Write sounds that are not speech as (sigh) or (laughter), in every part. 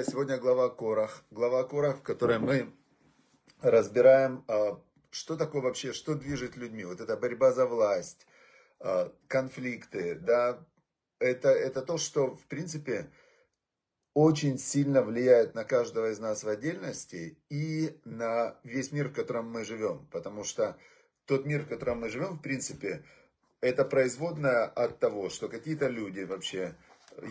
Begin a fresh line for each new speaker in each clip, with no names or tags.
Сегодня глава Корах. Глава Корах, в которой мы разбираем, а, что такое вообще, что движет людьми. Вот эта борьба за власть, а, конфликты, да, это, это то, что, в принципе, очень сильно влияет на каждого из нас в отдельности и на весь мир, в котором мы живем. Потому что тот мир, в котором мы живем, в принципе, это производное от того, что какие-то люди вообще,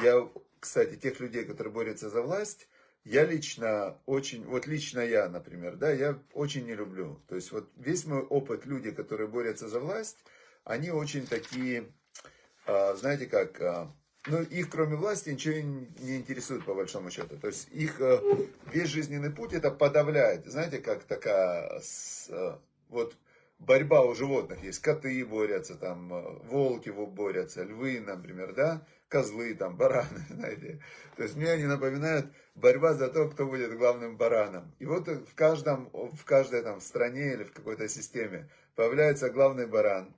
я кстати, тех людей, которые борются за власть, я лично очень, вот лично я, например, да, я очень не люблю. То есть вот весь мой опыт, люди, которые борются за власть, они очень такие, а, знаете как, а, ну, их кроме власти ничего не интересует по большому счету. То есть их а, весь жизненный путь это подавляет. Знаете, как такая, вот борьба у животных есть, коты борются, там, волки борются, львы, например, да, козлы, там, бараны, (laughs) знаете. То есть мне они напоминают борьба за то, кто будет главным бараном. И вот в каждом, в каждой там стране или в какой-то системе появляется главный баран.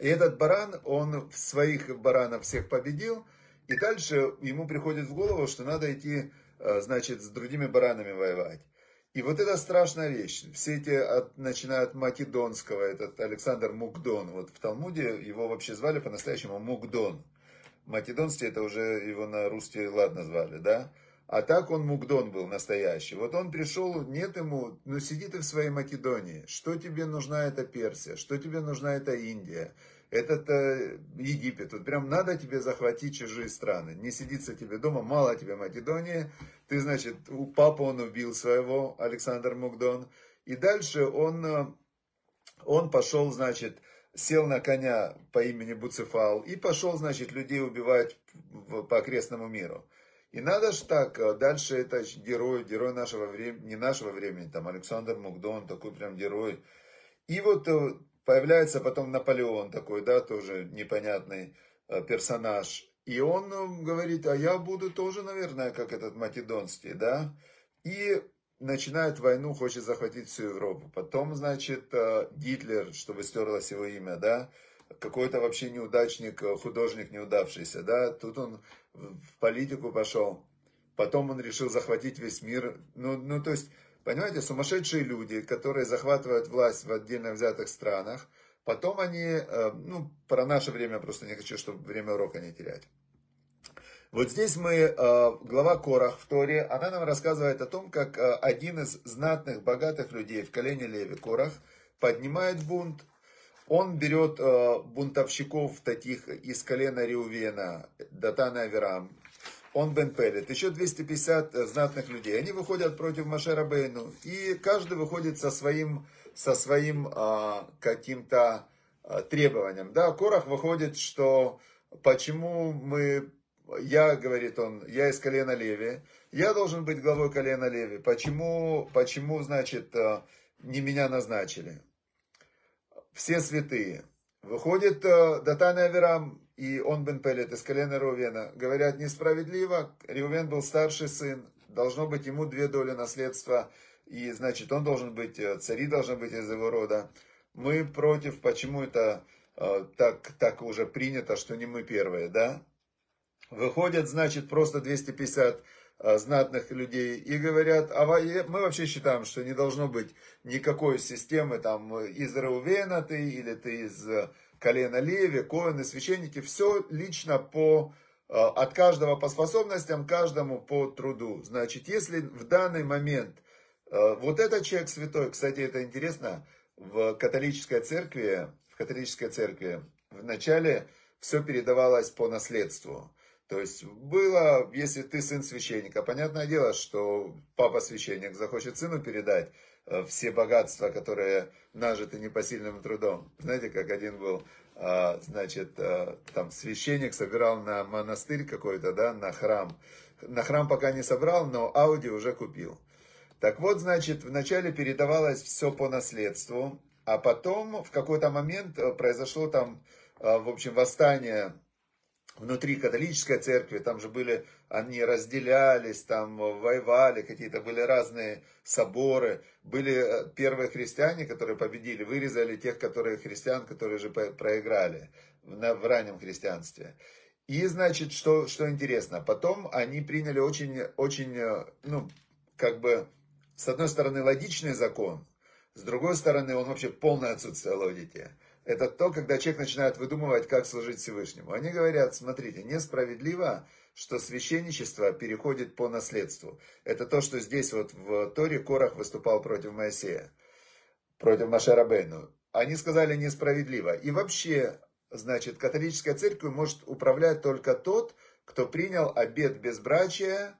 И этот баран, он своих баранов всех победил, и дальше ему приходит в голову, что надо идти, э, значит, с другими баранами воевать. И вот это страшная вещь. Все эти, от, начиная от Македонского, этот Александр Мукдон, вот в Талмуде его вообще звали по-настоящему Мукдон. Македонский это уже его на русский лад назвали, да? А так он Мукдон был настоящий. Вот он пришел, нет ему, ну сиди ты в своей Македонии. Что тебе нужна эта Персия? Что тебе нужна эта Индия? Этот э, Египет. Вот прям надо тебе захватить чужие страны. Не сидится тебе дома, мало тебе Македонии. Ты, значит, у папы он убил своего, Александр Мукдон. И дальше он, э, он пошел, значит, сел на коня по имени Буцефал и пошел, значит, людей убивать по окрестному миру. И надо ж так, э, дальше это герой, герой нашего времени, не нашего времени, там Александр Мукдон, такой прям герой. И вот э, появляется потом Наполеон такой, да, тоже непонятный э, персонаж. И он говорит, а я буду тоже, наверное, как этот Македонский, да. И начинает войну, хочет захватить всю Европу. Потом, значит, э, Гитлер, чтобы стерлось его имя, да, какой-то вообще неудачник, э, художник неудавшийся, да, тут он в политику пошел. Потом он решил захватить весь мир. Ну, ну, то есть, понимаете, сумасшедшие люди, которые захватывают власть в отдельно взятых странах, потом они, э, ну, про наше время просто не хочу, чтобы время урока не терять. Вот здесь мы, э, глава Корах в Торе, она нам рассказывает о том, как э, один из знатных, богатых людей в колене Леви, Корах, поднимает бунт. Он берет бунтовщиков таких из колена Риувена, Датана Аверам, он Бен Пелет, еще 250 знатных людей. Они выходят против Машера Бейну, и каждый выходит со своим, со своим каким-то требованием. Да, Корах выходит, что почему мы я, говорит он, я из колена Леви, я должен быть главой колена Леви. Почему, почему, значит, э, не меня назначили? Все святые. Выходит э, Датан Аверам и он Бен Пелет из колена Рувена. Говорят, несправедливо. Рувен был старший сын. Должно быть ему две доли наследства. И, значит, он должен быть, э, цари должны быть из его рода. Мы против, почему это так, так уже принято, что не мы первые, да? Выходят, значит, просто 250 а, знатных людей и говорят, а мы вообще считаем, что не должно быть никакой системы там из Раувена ты или ты из колена Леви, коины, священники, все лично по, а, от каждого по способностям, каждому по труду. Значит, если в данный момент а, вот этот человек святой, кстати, это интересно, в католической церкви, в католической церкви в начале все передавалось по наследству. То есть было, если ты сын священника, понятное дело, что папа священник захочет сыну передать э, все богатства, которые нажиты непосильным трудом. Знаете, как один был, э, значит, э, там священник собирал на монастырь какой-то, да, на храм. На храм пока не собрал, но Ауди уже купил. Так вот, значит, вначале передавалось все по наследству, а потом в какой-то момент произошло там, в общем, восстание внутри католической церкви, там же были, они разделялись, там воевали, какие-то были разные соборы, были э, первые христиане, которые победили, вырезали тех, которые христиан, которые же проиграли в раннем христианстве. И, значит, что, что интересно, потом они приняли очень, очень, ну, как бы, с одной стороны, логичный закон, с другой стороны, он вообще полное отсутствие логики. Это то, когда человек начинает выдумывать, как служить Всевышнему. Они говорят, смотрите, несправедливо, что священничество переходит по наследству. Это то, что здесь вот в Торе Корах выступал против Моисея, против Машарабейну. Они сказали несправедливо. И вообще, значит, католическая церковь может управлять только тот, кто принял обет безбрачия,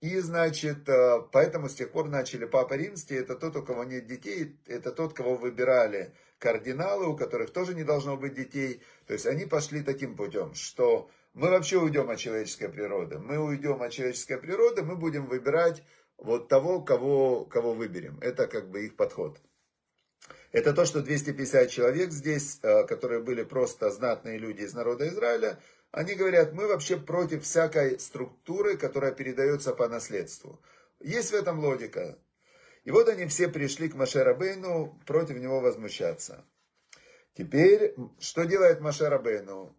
и, значит, э, поэтому с тех пор начали Папа Римский, это тот, у кого нет детей, это тот, кого выбирали кардиналы, у которых тоже не должно быть детей. То есть они пошли таким путем, что мы вообще уйдем от человеческой природы. Мы уйдем от человеческой природы, мы будем выбирать вот того, кого, кого выберем. Это как бы их подход. Это то, что 250 человек здесь, э, которые были просто знатные люди из народа Израиля, они говорят, мы вообще против всякой структуры, которая передается по наследству. Есть в этом логика. И вот они все пришли к Маше Рабейну против него возмущаться. Теперь, что делает Маше Рабейну?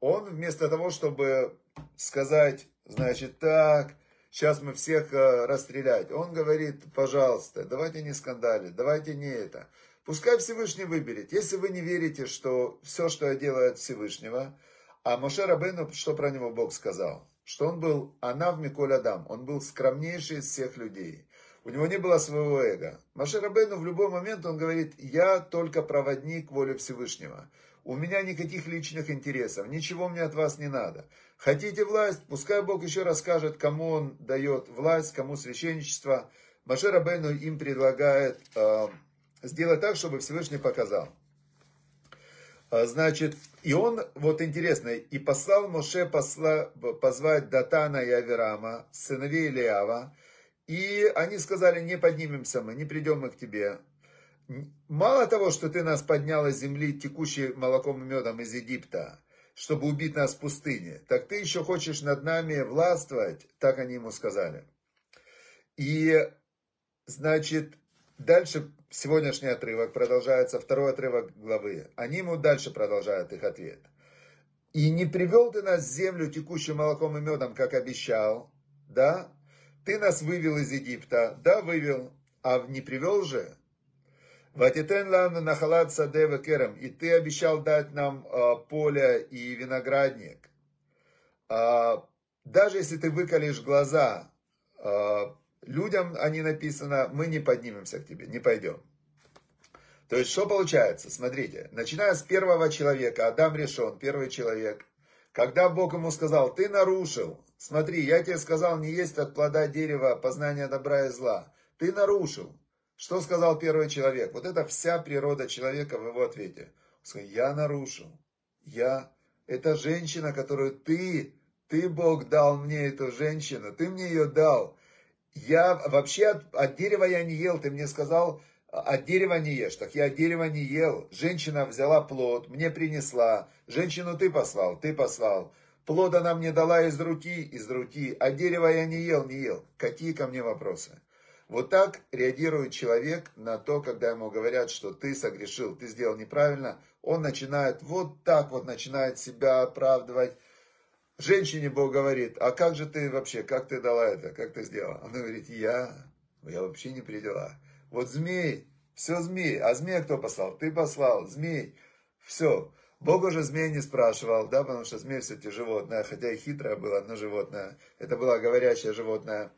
Он вместо того, чтобы сказать, значит, так, сейчас мы всех э, расстрелять, он говорит, пожалуйста, давайте не скандали, давайте не это. Пускай Всевышний выберет. Если вы не верите, что все, что я делаю от Всевышнего, а Моше Рабейну, что про него Бог сказал? Что он был Анав Миколь Адам, он был скромнейший из всех людей. У него не было своего эго. Моше Рабейну в любой момент он говорит, я только проводник воли Всевышнего. У меня никаких личных интересов, ничего мне от вас не надо. Хотите власть, пускай Бог еще расскажет, кому он дает власть, кому священничество. Моше Рабейну им предлагает э, сделать так, чтобы Всевышний показал. А, значит, и он, вот интересно, и послал Моше посла, позвать Датана и Аверама, сыновей Илиава, и они сказали, не поднимемся мы, не придем мы к тебе. Мало того, что ты нас поднял из земли, текущей молоком и медом из Египта, чтобы убить нас в пустыне, так ты еще хочешь над нами властвовать, так они ему сказали. И, значит, Дальше сегодняшний отрывок продолжается, второй отрывок главы. Они ему дальше продолжают их ответ. «И не привел ты нас в землю, текущую молоком и медом, как обещал, да? Ты нас вывел из Египта, да, вывел, а не привел же? Ватитен лану нахалат садева керем, и ты обещал дать нам э, поле и виноградник. Э, даже если ты выколешь глаза, э, Людям они написано, мы не поднимемся к тебе, не пойдем. То есть, что получается? Смотрите, начиная с первого человека, Адам решен, первый человек, когда Бог ему сказал, ты нарушил, смотри, я тебе сказал, не есть от плода дерева познания добра и зла, ты нарушил. Что сказал первый человек? Вот это вся природа человека в его ответе. Он сказал, я нарушил, я, это женщина, которую ты, ты, Бог, дал мне эту женщину, ты мне ее дал, я вообще от, от дерева я не ел, ты мне сказал, от дерева не ешь. Так я от дерева не ел. Женщина взяла плод, мне принесла. Женщину ты послал, ты послал. Плод она мне дала из руки, из руки. А дерева я не ел, не ел. Какие ко мне вопросы? Вот так реагирует человек на то, когда ему говорят, что ты согрешил, ты сделал неправильно. Он начинает вот так вот, начинает себя оправдывать Женщине Бог говорит, а как же ты вообще, как ты дала это, как ты сделала? Она говорит, я, я вообще не при делах. Вот змей, все змей, а змея кто послал? Ты послал, змей, все. Бог уже змей не спрашивал, да, потому что змей все-таки животное, хотя и хитрое было, но животное. Это было говорящее животное.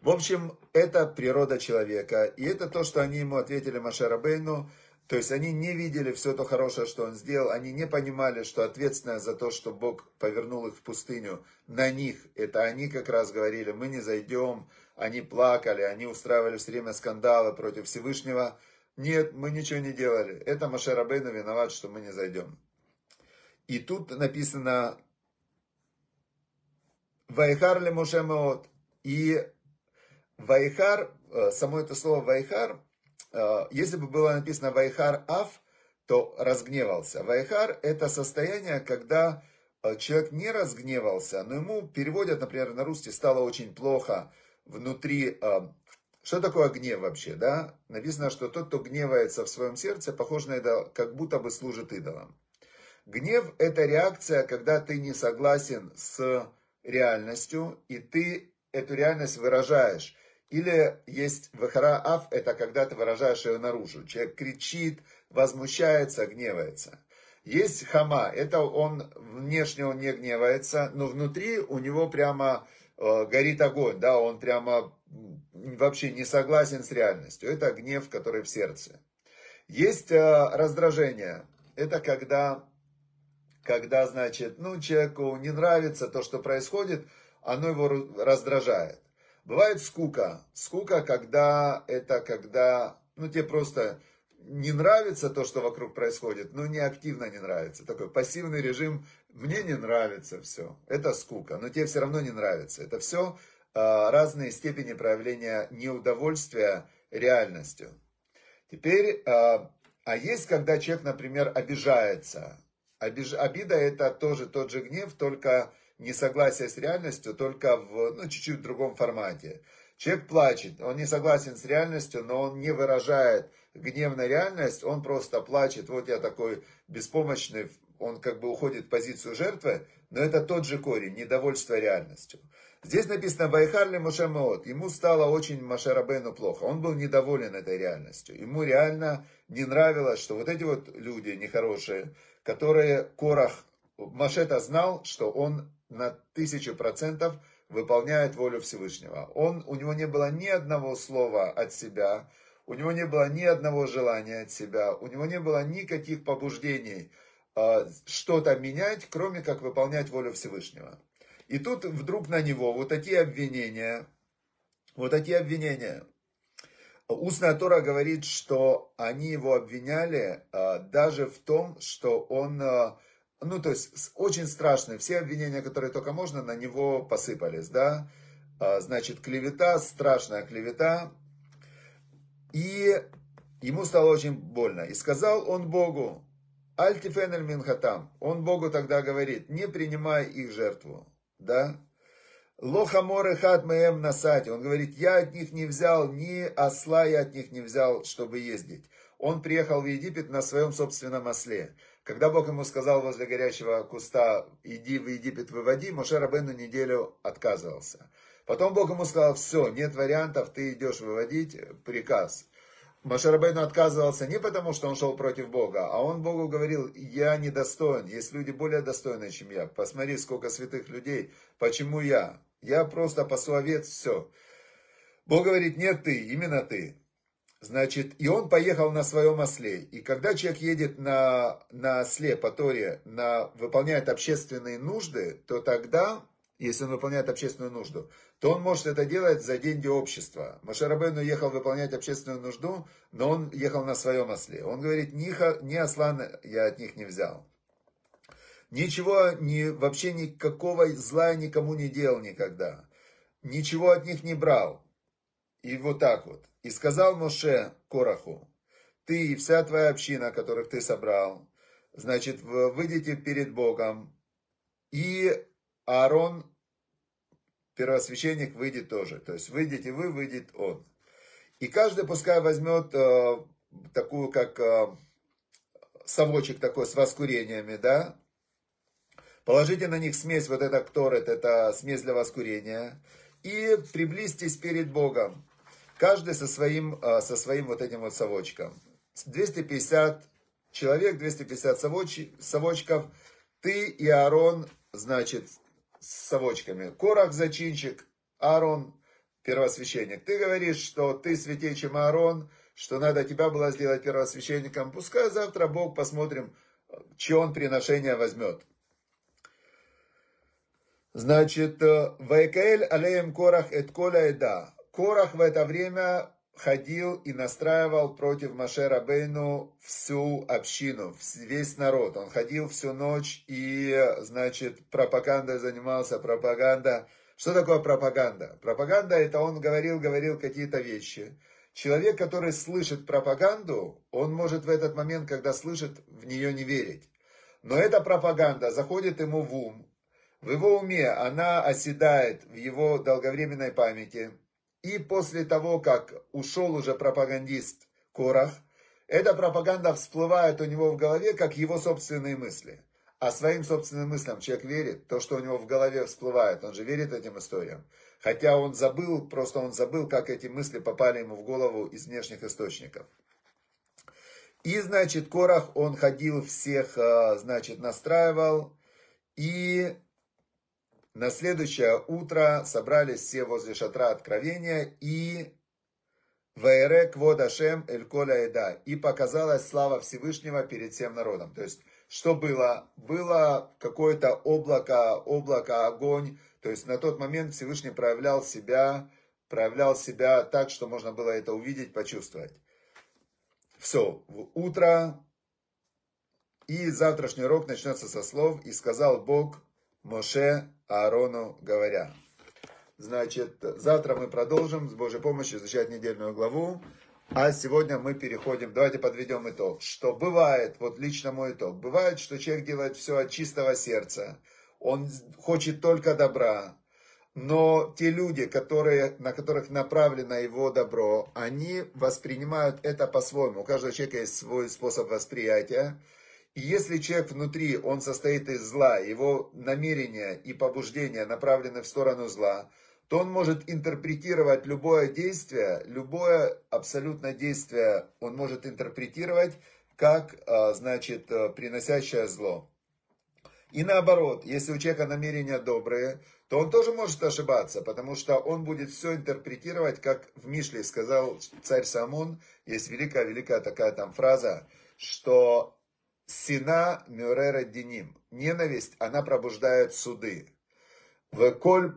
В общем, это природа человека. И это то, что они ему ответили Машарабейну. То есть они не видели все то хорошее, что он сделал, они не понимали, что ответственность за то, что Бог повернул их в пустыню, на них. Это они как раз говорили, мы не зайдем, они плакали, они устраивали все время скандалы против Всевышнего. Нет, мы ничего не делали. Это Моше Рабейну виноват, что мы не зайдем. И тут написано ויחר למשה מאוד. И ויחר, э, само это слово ויחר, если бы было написано ויחר אף, то разгневался. ויחר это состояние, когда э, человек не разгневался, но ему переводят, например, на русский стало очень плохо внутри. Э, что такое гнев вообще, да? Написано, что тот, кто гневается в своем сердце, похож на это, как будто бы служит идолам. Гнев – это реакция, когда ты не согласен с реальностью, и ты эту реальность выражаешь. Или есть вахара аф, это когда ты выражаешь ее наружу. Человек кричит, возмущается, гневается. Есть хама, это он внешне он не гневается, но внутри у него прямо э, горит огонь, да, он прямо вообще не согласен с реальностью. Это гнев, который в сердце. Есть э, раздражение. Это когда, когда, значит, ну, человеку не нравится то, что происходит, оно его раздражает. Бывает скука. Скука, когда это, когда, ну, тебе просто не нравится то, что вокруг происходит, но не активно не нравится. Такой пассивный режим, мне не нравится все. Это скука, но тебе все равно не нравится. Это все а, разные степени проявления неудовольствия реальностью. Теперь, а, а есть, когда человек, например, обижается. Обиж, обида это тоже тот же гнев, только несогласие с реальностью, только в ну, чуть-чуть другом формате. Человек плачет, он не согласен с реальностью, но он не выражает гнев на реальность, он просто плачет, вот я такой беспомощный, он как бы уходит в позицию жертвы, но это тот же корень, недовольство реальностью. Здесь написано «Вайхарли Мошамот». Ему стало очень Машарабену плохо. Он был недоволен этой реальностью. Ему реально не нравилось, что вот эти вот люди нехорошие, которые Корах, Машета знал, что он на тысячу процентов выполняет волю Всевышнего. Он, у него не было ни одного слова от себя, у него не было ни одного желания от себя, у него не было никаких побуждений э, что-то менять, кроме как выполнять волю Всевышнего. И тут вдруг на него вот такие обвинения, вот такие обвинения. Устная Тора говорит, что они его обвиняли а, даже в том, что он, а, ну то есть очень страшные, все обвинения, которые только можно, на него посыпались, да. А, значит, клевета, страшная клевета. И ему стало очень больно. И сказал он Богу, Альтифенель Минхатам, он Богу тогда говорит, не принимай их жертву да? Лохамор хат мэм насати. Он говорит, я от них не взял, ни осла я от них не взял, чтобы ездить. Он приехал в Египет на своем собственном осле. Когда Бог ему сказал возле горящего куста, иди в Египет, выводи, Моше Рабену неделю отказывался. Потом Бог ему сказал, все, нет вариантов, ты идешь выводить, приказ. Машарабейну отказывался не потому, что он шел против Бога, а он Богу говорил, я недостоин, есть люди более достойные, чем я. Посмотри, сколько святых людей, почему я? Я просто пасу овец, все. Бог говорит, нет ты, именно ты. Значит, и он поехал на своем осле. И когда человек едет на, на осле по Торе, на, выполняет общественные нужды, то тогда если он выполняет общественную нужду, то он может это делать за деньги общества. Машарабейну ехал выполнять общественную нужду, но он ехал на своем осле. Он говорит, ни, ни осла я от них не взял. Ничего, ни, вообще никакого зла никому не делал никогда. Ничего от них не брал. И вот так вот. И сказал Моше Кораху, ты и вся твоя община, которых ты собрал, значит, выйдите перед Богом, и Аарон, первосвященник, выйдет тоже. То есть выйдете вы, выйдет он. И каждый пускай возьмет э, такую, как э, совочек такой с воскурениями, да. Положите на них смесь, вот это кторет, это смесь для воскурения. И приблизьтесь перед Богом. Каждый со своим, э, со своим вот этим вот совочком. 250 человек, 250 совочков. Ты и Аарон, значит, с совочками. Корах зачинчик, Аарон первосвященник. Ты говоришь, что ты святей, чем Аарон, что надо тебя было сделать первосвященником. Пускай завтра Бог посмотрим, чье он приношение возьмет. Значит, э, Вайкаэль алеем Корах эт коля эда. Корах в это время ходил и настраивал против Маше Рабейну всю общину, весь народ. Он ходил всю ночь и, значит, пропагандой занимался, пропаганда. Что такое пропаганда? Пропаганда это он говорил, говорил какие-то вещи. Человек, который слышит пропаганду, он может в этот момент, когда слышит, в нее не верить. Но эта пропаганда заходит ему в ум. В его уме она оседает в его долговременной памяти – и после того, как ушел уже пропагандист Корах, эта пропаганда всплывает у него в голове, как его собственные мысли. а своим собственным мыслям человек верит, то, что у него в голове всплывает, он же верит этим историям. Хотя он забыл, просто он забыл, как эти мысли попали ему в голову из внешних источников. И, значит, Корах, он ходил всех, а, значит, настраивал. И на следующее утро собрались все возле шатра откровения и Ваерек водашем эль коля эда. И показалась слава Всевышнего перед всем народом. То есть, что было? Было какое-то облако, облако, огонь. То есть, на тот момент Всевышний проявлял себя, проявлял себя так, что можно было это увидеть, почувствовать. Все, утро, и завтрашний урок начнется со слов, и сказал Бог Моше Аарону, говоря. Значит, завтра мы продолжим с Божьей помощью изучать недельную главу. А сегодня мы переходим, давайте подведем итог. Что бывает, вот лично мой итог, бывает, что человек делает все от чистого сердца. Он хочет только добра, но те люди, которые, на которых направлено его добро, они воспринимают это по-своему. У каждого человека есть свой способ восприятия. И если человек внутри, он состоит из зла, его намерения и побуждения направлены в сторону зла, то он может интерпретировать любое действие, любое абсолютно действие он может интерпретировать как, а, значит, приносящее зло. И наоборот, если у человека намерения добрые, то он тоже может ошибаться, потому что он будет все интерпретировать, как в Мишле сказал царь Самун, есть великая-великая такая там фраза, что сина мюрера диним, ненависть, она пробуждает суды. В коль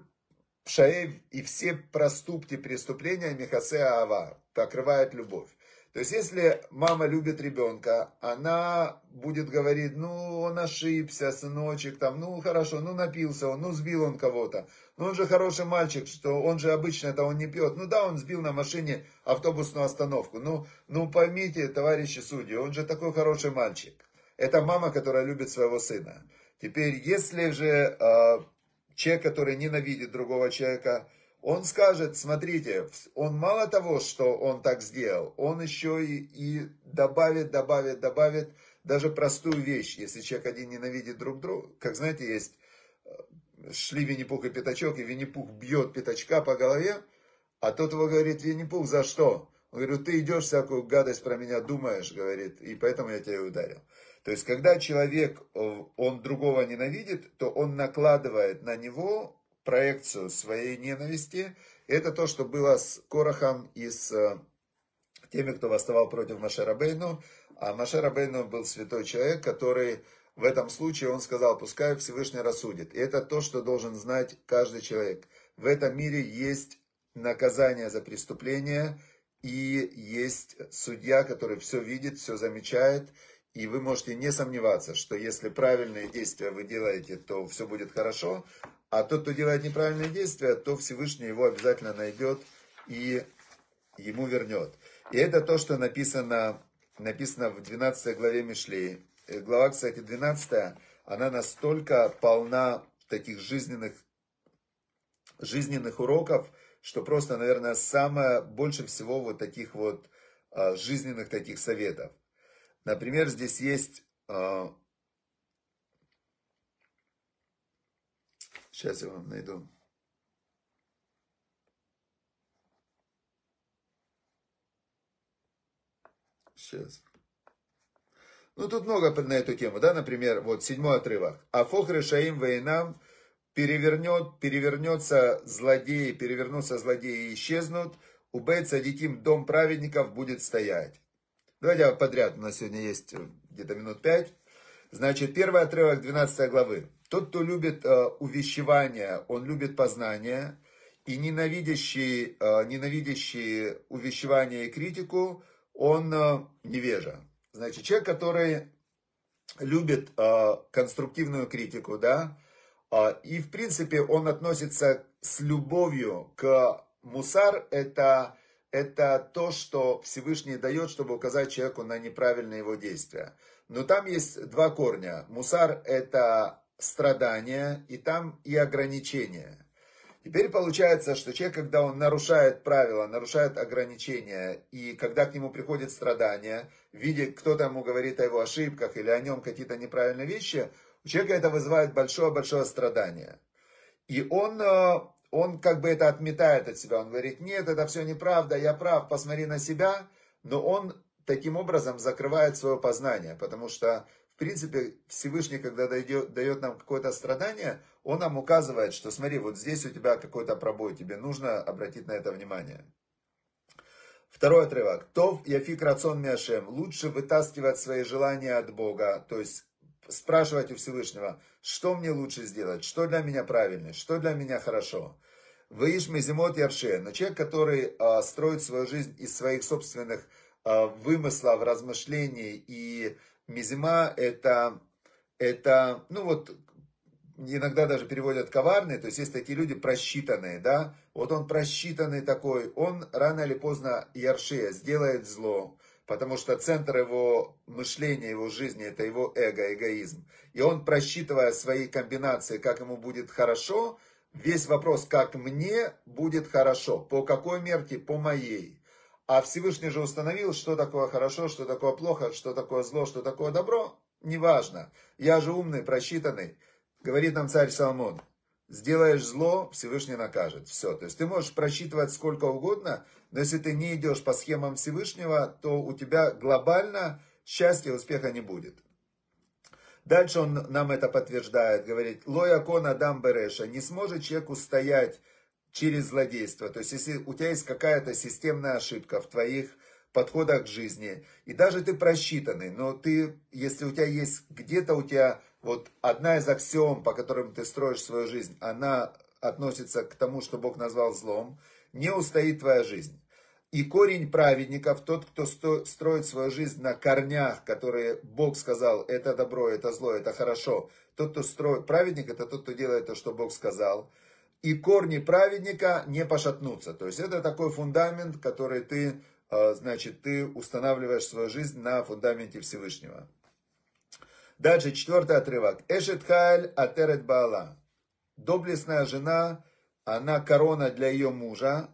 пшаев и все проступки, преступления Михасе Ава покрывает любовь. То есть, если мама любит ребенка, она будет говорить, ну, он ошибся, сыночек, там, ну, хорошо, ну, напился он, ну, сбил он кого-то. Ну, он же хороший мальчик, что он же обычно это он не пьет. Ну, да, он сбил на машине автобусную остановку. Ну, ну, поймите, товарищи судьи, он же такой хороший мальчик. Это мама, которая любит своего сына. Теперь, если же э, человек, который ненавидит другого человека, он скажет, смотрите, он мало того, что он так сделал, он еще и, и добавит, добавит, добавит даже простую вещь. Если человек один ненавидит друг друга, как знаете, есть, э, шли Винни-Пух и Пятачок, и Винни-Пух бьет Пятачка по голове, а тот его говорит, Винни-Пух, за что? Он говорит, ты идешь всякую гадость про меня думаешь, говорит, и поэтому я тебя ударил. То есть, когда человек, э, он другого ненавидит, то он накладывает на него проекцию своей ненависти. Это то, что было с Корохом и с э, теми, кто восставал против Машерабейну. А Машерабейну был святой человек, который в этом случае, он сказал, пускай Всевышний рассудит. И это то, что должен знать каждый человек. В этом мире есть наказание за преступление, и есть судья, который все видит, все замечает, и вы можете не сомневаться, что если правильные действия вы делаете, то все будет хорошо, а тот, кто делает неправильные действия, то Всевышний его обязательно найдет и ему вернет. И это то, что написано, написано в 12 главе Мишлей. Э, глава, кстати, 12, она настолько полна таких жизненных, жизненных уроков, что просто, наверное, самое больше всего вот таких вот а, жизненных таких советов. Например, здесь есть а, Сейчас я вам найду. Сейчас. Ну, тут много на эту тему, да, например, вот седьмой отрывок. Афох решаим вейнам перевернет, перевернется злодеи, перевернутся злодеи и исчезнут, у Бейт Садиким дом праведников будет стоять. Давайте подряд, у нас сегодня есть где-то минут пять. Значит, первый отрывок 12 главы. Тот, кто любит э, увещевание, он любит познание, и ненавидящий, э, ненавидящий увещевание и критику, он э, невежа. Значит, человек, который любит э, конструктивную критику, да, э, и в принципе он относится с любовью к мусар, это, это то, что Всевышний дает, чтобы указать человеку на неправильные его действия. Но там есть два корня. Мусар это страдания, и там и ограничения. Теперь получается, что человек, когда он нарушает правила, нарушает ограничения, и когда к нему приходит страдания, видит, кто-то ему говорит о его ошибках или о нем какие-то неправильные вещи, У человека это вызывает большое-большое страдание. И он, э, он как бы это отметает от себя. Он говорит, нет, это все неправда, я прав, посмотри на себя. Но он таким образом закрывает свое познание, потому что, в принципе, Всевышний, когда дает, дает нам какое-то страдание, он нам указывает, что смотри, вот здесь у тебя какой-то пробой, тебе нужно обратить на это внимание. Второй отрывок. Тов яфик рацион мяшем. Лучше вытаскивать свои желания от Бога, то есть спрашивать у Всевышнего, что мне лучше сделать, что для меня правильно, что для меня хорошо. Выиш мезимот ярше, но человек, который а, строит свою жизнь из своих собственных а, вымыслов, размышлений, и мизима это, это, ну вот, иногда даже переводят коварные, то есть есть такие люди просчитанные, да, вот он просчитанный такой, он рано или поздно ярше сделает зло, потому что центр его мышления, его жизни, это его эго, эгоизм. И он, просчитывая свои комбинации, как ему будет хорошо, весь вопрос, как мне будет хорошо, по какой мерке, по моей. А Всевышний же установил, что такое хорошо, что такое плохо, что такое зло, что такое добро. Неважно. Я же умный, просчитанный. Говорит нам царь Соломон. Сделаешь зло, Всевышний накажет. Все. То есть ты можешь просчитывать сколько угодно, но если ты не идешь по схемам Всевышнего, то у тебя глобально счастья и успеха не будет. Дальше он нам это подтверждает, говорит, лоя кона дам береша, не сможет человек устоять через злодейство. То есть, если у тебя есть какая-то системная ошибка в твоих подходах к жизни, и даже ты просчитанный, но ты, если у тебя есть где-то у тебя вот одна из аксиом, по которым ты строишь свою жизнь, она относится к тому, что Бог назвал злом, не устоит твоя жизнь. И корень праведников, тот, кто строит свою жизнь на корнях, которые Бог сказал, это добро, это зло, это хорошо. Тот, кто строит, праведник, это тот, кто делает то, что Бог сказал. И корни праведника не пошатнутся. То есть это такой фундамент, который ты, э, значит, ты устанавливаешь свою жизнь на фундаменте Всевышнего. Дальше, четвертый отрывок. Эшет хайль атерет баала. Доблестная жена, она корона для ее мужа,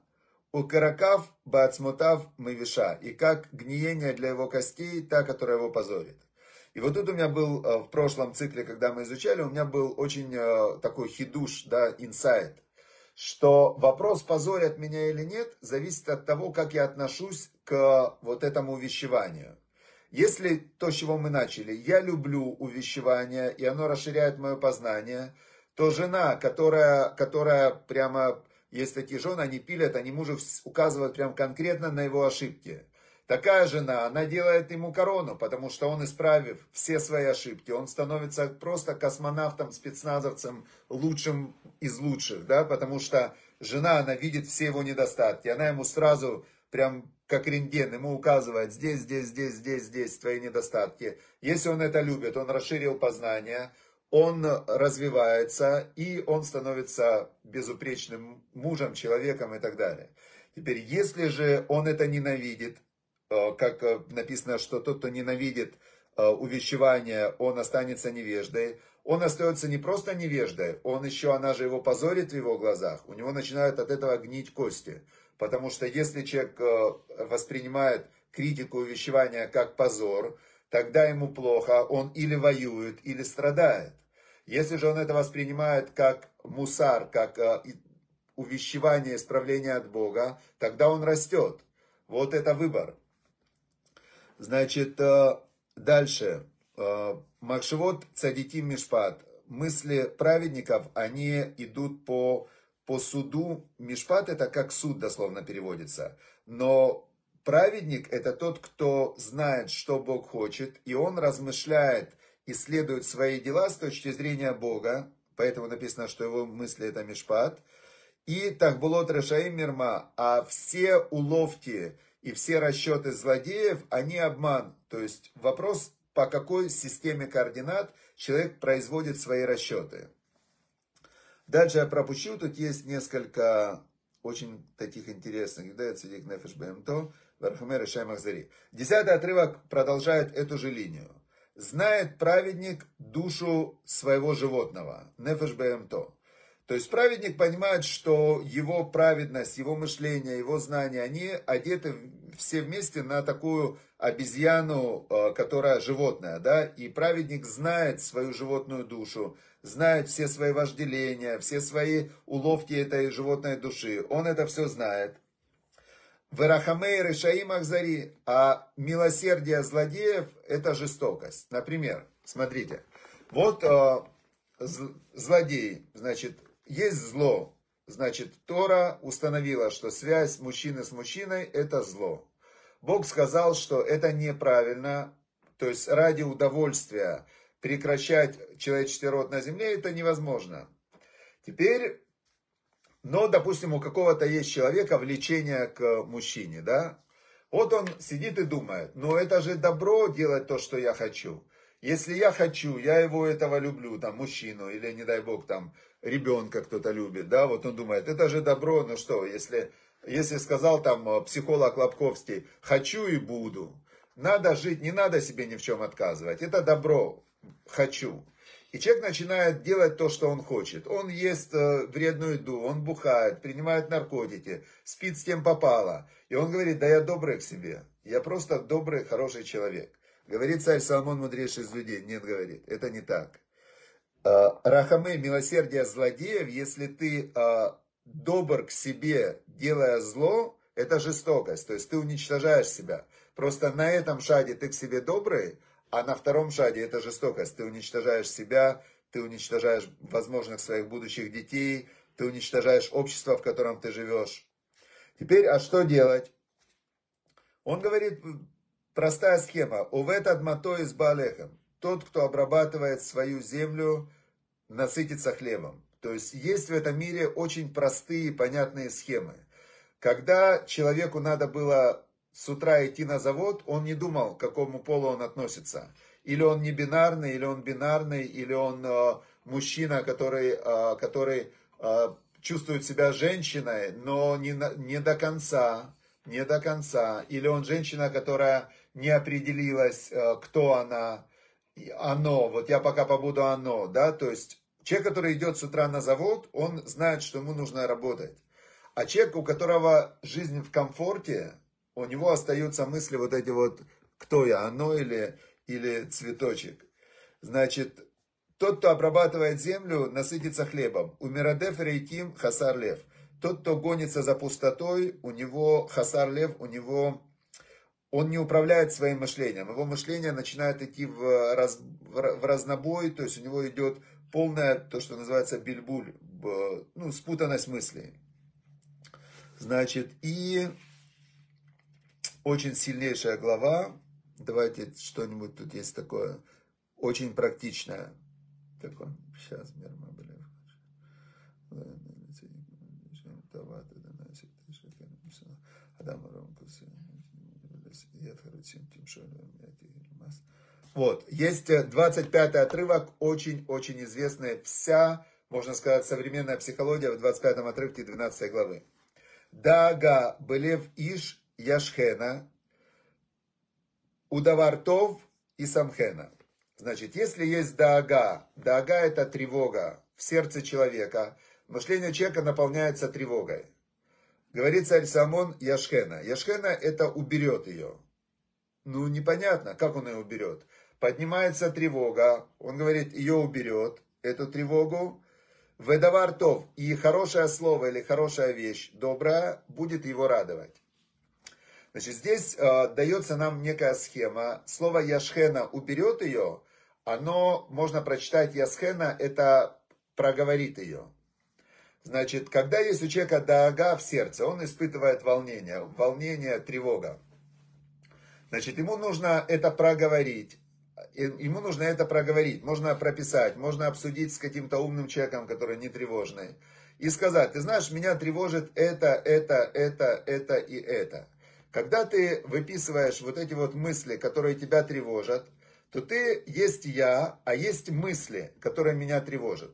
у каракав бацмутав мывиша, и как гниение для его костей, та, которая его позорит. И вот тут у меня был э, в прошлом цикле, когда мы изучали, у меня был очень э, такой хидуш, да, инсайт, что вопрос, позорят меня или нет, зависит от того, как я отношусь к вот этому увещеванию. Если то, с чего мы начали, я люблю увещевание, и оно расширяет мое познание, то жена, которая, которая прямо есть такие жены, они пилят, они мужу указывают прям конкретно на его ошибки. Такая жена, она делает ему корону, потому что он, исправив все свои ошибки, он становится просто космонавтом, спецназовцем, лучшим из лучших, да, потому что жена, она видит все его недостатки, она ему сразу, прям как рентген, ему указывает, здесь, здесь, здесь, здесь, здесь твои недостатки. Если он это любит, он расширил познание, он развивается, и он становится безупречным мужем, человеком и так далее. Теперь, если же он это ненавидит, э, как э, написано, что тот, кто ненавидит э, увещевание, он останется невеждой, он остается не просто невеждой, он еще, она же его позорит в его глазах, у него начинают от этого гнить кости. Потому что если человек воспринимает критику увещевания как позор, тогда ему плохо, он или воюет, или страдает. Если же он это воспринимает как мусар, как э, увещевание, исправление от Бога, тогда он растет. Вот это выбор. Значит, э, дальше. Э, Макшевод цадитим мишпат. Мысли праведников, они идут по, по суду. Мишпат это как суд дословно переводится. Но праведник это тот, кто знает, что Бог хочет, и он размышляет исследует свои дела с точки зрения Бога, поэтому написано, что его мысли это Мишпат, и Тахбулот Решаим Мирма, а все уловки и все расчеты злодеев, они обман. То есть вопрос, по какой системе координат человек производит свои расчеты. Дальше я пропущу, тут есть несколько очень таких интересных. Десятый отрывок продолжает эту же линию знает праведник душу своего животного, нефеш то. То есть праведник понимает, что его праведность, его мышление, его знания, они одеты все вместе на такую обезьяну, э, которая животная, да, и праведник знает свою животную душу, знает все свои вожделения, все свои уловки этой животной души, он это все знает. Верахамей решаим ахзари, а милосердие злодеев – это жестокость. Например, смотрите, вот э, злодей, значит, есть зло, значит, Тора установила, что связь мужчины с мужчиной – это зло. Бог сказал, что это неправильно, то есть ради удовольствия прекращать человеческий род на земле, это невозможно. Теперь, но, допустим, у какого-то есть человека влечение к мужчине, да? Вот он сидит и думает, ну это же добро делать то, что я хочу. Если я хочу, я его этого люблю, там, мужчину, или, не дай бог, там, ребенка кто-то любит, да, вот он думает, это же добро, ну что, если если сказал там э, психолог Лобковский, хочу и буду. Надо жить, не надо себе ни в чем отказывать. Это добро, хочу. И человек начинает делать то, что он хочет. Он ест э, вредную еду, он бухает, принимает наркотики, спит с кем попало. И он говорит, да я добрый к себе. Я просто добрый, хороший человек. Говорит царь Соломон, мудрейший из людей. Нет, говорит, это не так. Э, Рахаме, милосердие злодеев, если ты добр к себе, делая зло, это жестокость. То есть ты уничтожаешь себя. Просто на этом шаде ты к себе добрый, а на втором шаде это жестокость. Ты уничтожаешь себя, ты уничтожаешь возможных своих будущих детей, ты уничтожаешь общество, в котором ты живешь. Теперь, а что делать? Он говорит, простая схема. Увет адмато из балехом. Тот, кто обрабатывает свою землю, насытится хлебом. То есть есть в этом мире очень простые понятные схемы. Когда человеку надо было с утра идти на завод, он не думал, к какому полу он относится. Или он не бинарный, или он бинарный, или он э, мужчина, который, э, который э, чувствует себя женщиной, но не, не до конца, не до конца. Или он женщина, которая не определилась, э, кто она, оно, вот я пока побуду оно, да, то есть Человек, который идет с утра на завод, он знает, что ему нужно работать. А человек, у которого жизнь в комфорте, у него остаются мысли вот эти вот, кто я, оно или, или цветочек. Значит, тот, кто обрабатывает землю, насытится хлебом. У Мирадеф Рейтим Хасар Лев. Тот, кто гонится за пустотой, у него Хасар Лев, у него он не управляет своим мышлением. Его мышление начинает идти в, раз, в разнобой, то есть у него идет полная, то, что называется бильбуль, ну, спутанность мыслей. Значит, и очень сильнейшая глава, давайте что-нибудь тут есть такое, очень практичное. Такое, сейчас, Мерма, блин. Вот, есть 25 отрывок, очень-очень известный, вся, можно сказать, современная психология в 25 отрывке 12 главы. Дага Белев Иш Яшхена, Удавартов и Самхена. Значит, если есть дага, дага это тревога в сердце человека, мышление человека наполняется тревогой. Говорит царь Самон Яшхена. Яшхена это уберет ее. Ну, непонятно, как он ее уберет поднимается тревога, он говорит, ее уберет, эту тревогу, Ведавартов, и хорошее слово или хорошая вещь, добрая, будет его радовать. Значит, здесь э, дается нам некая схема. Слово Яшхена уберет ее, оно, можно прочитать Ясхена, это проговорит ее. Значит, когда есть у человека даага в сердце, он испытывает волнение, волнение, тревога. Значит, ему нужно это проговорить ему нужно это проговорить, можно прописать, можно обсудить с каким-то умным человеком, который не тревожный. И сказать, ты знаешь, меня тревожит это, это, это, это и это. Когда ты выписываешь вот эти вот мысли, которые тебя тревожат, то ты есть я, а есть мысли, которые меня тревожат.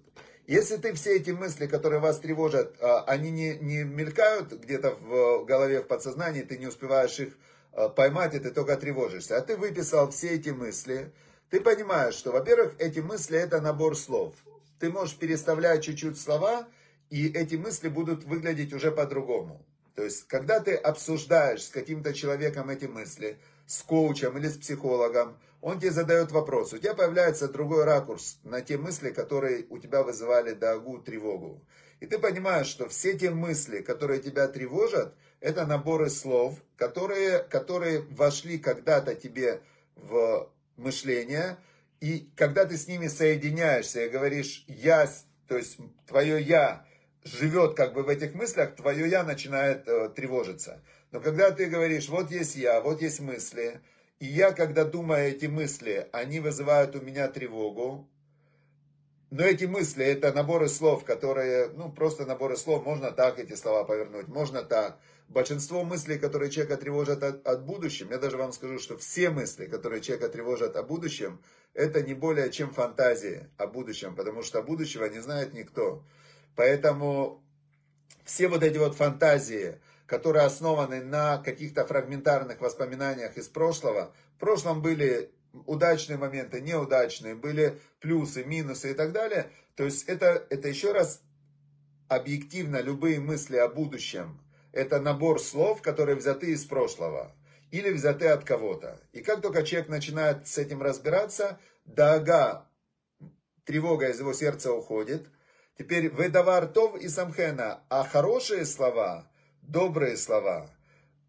Если ты все эти мысли, которые вас тревожат, а, они не, не мелькают где-то в голове, в подсознании, ты не успеваешь их а, поймать, и ты только тревожишься. А ты выписал все эти мысли, ты понимаешь, что, во-первых, эти мысли это набор слов. ты можешь переставлять чуть-чуть слова, и эти мысли будут выглядеть уже по-другому. То есть, когда ты обсуждаешь с каким-то человеком эти мысли, с коучем или с психологом, он тебе задает вопрос, у тебя появляется другой ракурс на те мысли, которые у тебя вызывали дагу, тревогу. И ты понимаешь, что все те мысли, которые тебя тревожат, это наборы слов, которые, которые вошли когда-то тебе в мышление, и когда ты с ними соединяешься и говоришь «я», то есть твое «я» живет как бы в этих мыслях, твое «я» начинает э, тревожиться. Но когда ты говоришь «вот есть я, вот есть мысли», и я, когда думаю эти мысли, они вызывают у меня тревогу, но эти мысли, это наборы слов, которые, ну, просто наборы слов, можно так эти слова повернуть, можно так. Большинство мыслей, которые человека тревожат от, от будущем, я даже вам скажу, что все мысли, которые человека тревожат о будущем, это не более чем фантазии о будущем, потому что будущего не знает никто. Поэтому все вот эти вот фантазии, которые основаны на каких-то фрагментарных воспоминаниях из прошлого, в прошлом были удачные моменты, неудачные, были плюсы, минусы и так далее. То есть это, это еще раз объективно любые мысли о будущем. Это набор слов, которые взяты из прошлого или взяты от кого-то. И как только человек начинает с этим разбираться, дага, тревога из его сердца уходит. Теперь ведавар тов и самхена, а хорошие слова, добрые слова,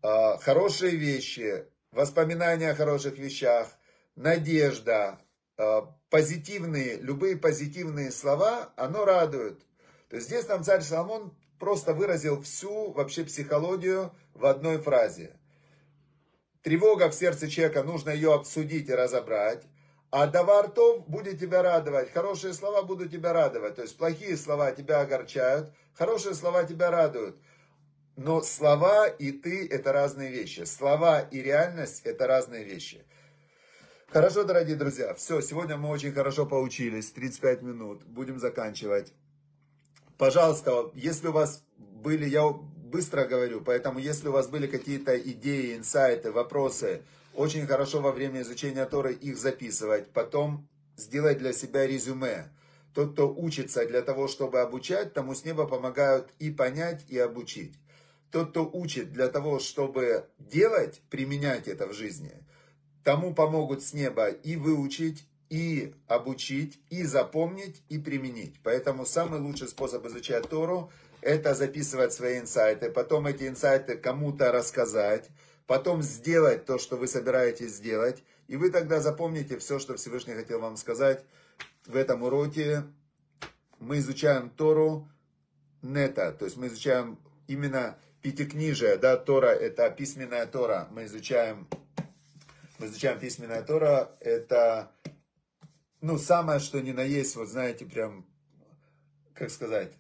а, хорошие вещи, воспоминания о хороших вещах, надежда, э, позитивные, любые позитивные слова, оно радует. То есть здесь нам царь Соломон просто выразил всю вообще психологию в одной фразе. Тревога в сердце человека, нужно ее обсудить и разобрать. А давартов будет тебя радовать, хорошие слова будут тебя радовать. То есть плохие слова тебя огорчают, хорошие слова тебя радуют. Но слова и ты это разные вещи. Слова и реальность это разные вещи. Хорошо, дорогие друзья, все, сегодня мы очень хорошо поучились, 35 минут, будем заканчивать. Пожалуйста, если у вас были, я быстро говорю, поэтому если у вас были какие-то идеи, инсайты, вопросы, очень хорошо во время изучения Торы их записывать, потом сделать для себя резюме. Тот, кто учится для того, чтобы обучать, тому с неба помогают и понять, и обучить. Тот, кто учит для того, чтобы делать, применять это в жизни – тому помогут с неба и выучить, и обучить, и запомнить, и применить. Поэтому самый лучший способ изучать Тору – это записывать свои инсайты, потом эти инсайты кому-то рассказать, потом сделать то, что вы собираетесь сделать, и вы тогда запомните все, что Всевышний хотел вам сказать в этом уроке. Мы изучаем Тору нета, то есть мы изучаем именно пятикнижие, да, Тора – это письменная Тора, мы изучаем мы изучаем письменная Тора, это, ну, самое, что ни на есть, вот знаете, прям, как сказать,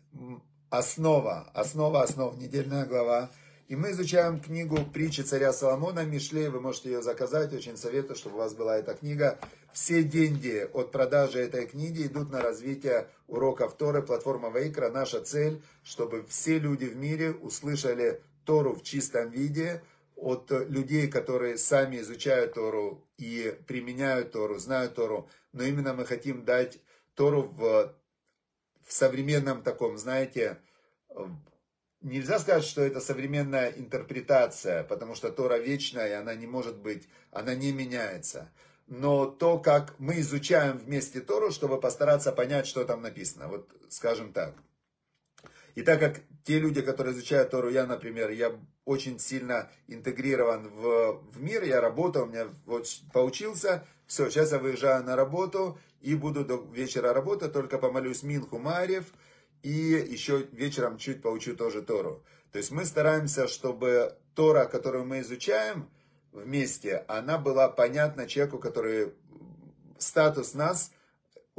основа, основа основ, недельная глава. И мы изучаем книгу притчи царя Соломона Мишлей. Вы можете ее заказать. Очень советую, чтобы у вас была эта книга. Все деньги от продажи этой книги идут на развитие уроков Торы, платформа Вейкра. Наша цель, чтобы все люди в мире услышали Тору в чистом виде, от людей, которые сами изучают Тору и применяют Тору, знают Тору, но именно мы хотим дать Тору в, в современном таком, знаете, нельзя сказать, что это современная интерпретация, потому что Тора вечная, она не может быть, она не меняется. Но то, как мы изучаем вместе Тору, чтобы постараться понять, что там написано. Вот скажем так. И так как те люди, которые изучают Тору, я, например, я очень сильно интегрирован в, в мир, я работаю, у меня вот поучился, все, сейчас я выезжаю на работу и буду до вечера работать, только помолюсь Минху Марев и еще вечером чуть поучу тоже Тору. То есть мы стараемся, чтобы Тора, которую мы изучаем вместе, она была понятна человеку, который статус нас –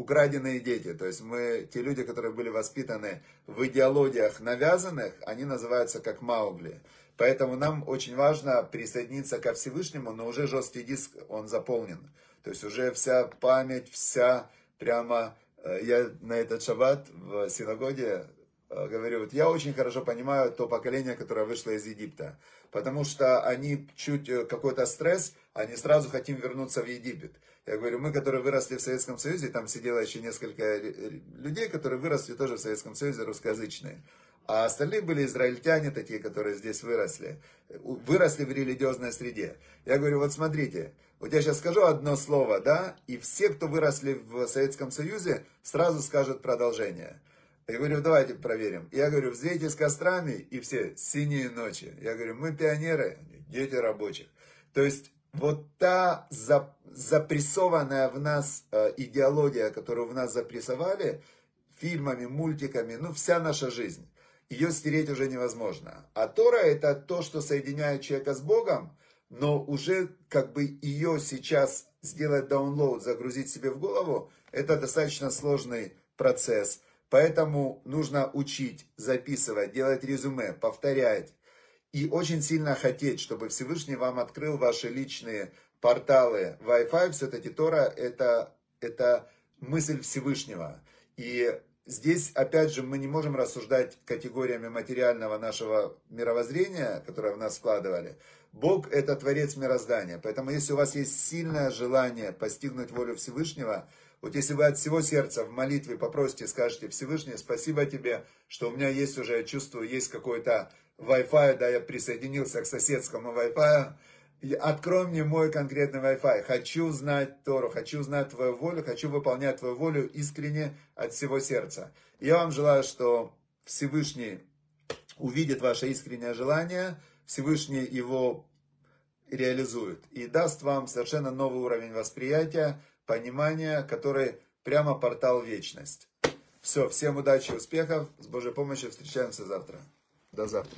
украденные дети. То есть мы, те люди, которые были воспитаны в идеологиях навязанных, они называются как Маугли. Поэтому нам очень важно присоединиться ко Всевышнему, но уже жесткий диск, он заполнен. То есть уже вся память, вся прямо... Э, я на этот шаббат в синагоге Э, говорю, вот я очень хорошо понимаю то поколение, которое вышло из Египта. Потому что они чуть э, какой-то стресс, они сразу хотим вернуться в Египет. Я говорю, мы, которые выросли в Советском Союзе, там сидело еще несколько людей, которые выросли тоже в Советском Союзе, русскоязычные. А остальные были израильтяне такие, которые здесь выросли. Выросли в религиозной среде. Я говорю, вот смотрите, вот я сейчас скажу одно слово, да, и все, кто выросли в Советском Союзе, сразу скажут продолжение. Я говорю, давайте проверим. Я говорю, взвейте с кострами, и все, синие ночи. Я говорю, мы пионеры, дети рабочих. То есть, вот та запрессованная в нас э, идеология, которую в нас запрессовали, фильмами, мультиками, ну, вся наша жизнь, ее стереть уже невозможно. А Тора это то, что соединяет человека с Богом, но уже как бы ее сейчас сделать даунлоуд, загрузить себе в голову, это достаточно сложный процесс. Поэтому нужно учить, записывать, делать резюме, повторять. И очень сильно хотеть, чтобы Всевышний вам открыл ваши личные порталы Wi-Fi. Все-таки Тора это, это мысль Всевышнего. И здесь, опять же, мы не можем рассуждать категориями материального нашего мировоззрения, которое в нас складывали. Бог – это Творец мироздания. Поэтому, если у вас есть сильное желание постигнуть волю Всевышнего – вот если вы от всего сердца в молитве попросите, скажете, Всевышний, спасибо тебе, что у меня есть уже, я чувствую, есть какой-то Wi-Fi, да, я присоединился к соседскому Wi-Fi, открой мне мой конкретный Wi-Fi. Хочу знать Тору, хочу знать Твою волю, хочу выполнять Твою волю искренне от всего сердца. Я вам желаю, что Всевышний увидит ваше искреннее желание, Всевышний его реализует и даст вам совершенно новый уровень восприятия, понимания, который прямо портал вечность. Все, всем удачи, успехов, с Божьей помощью встречаемся завтра. До завтра.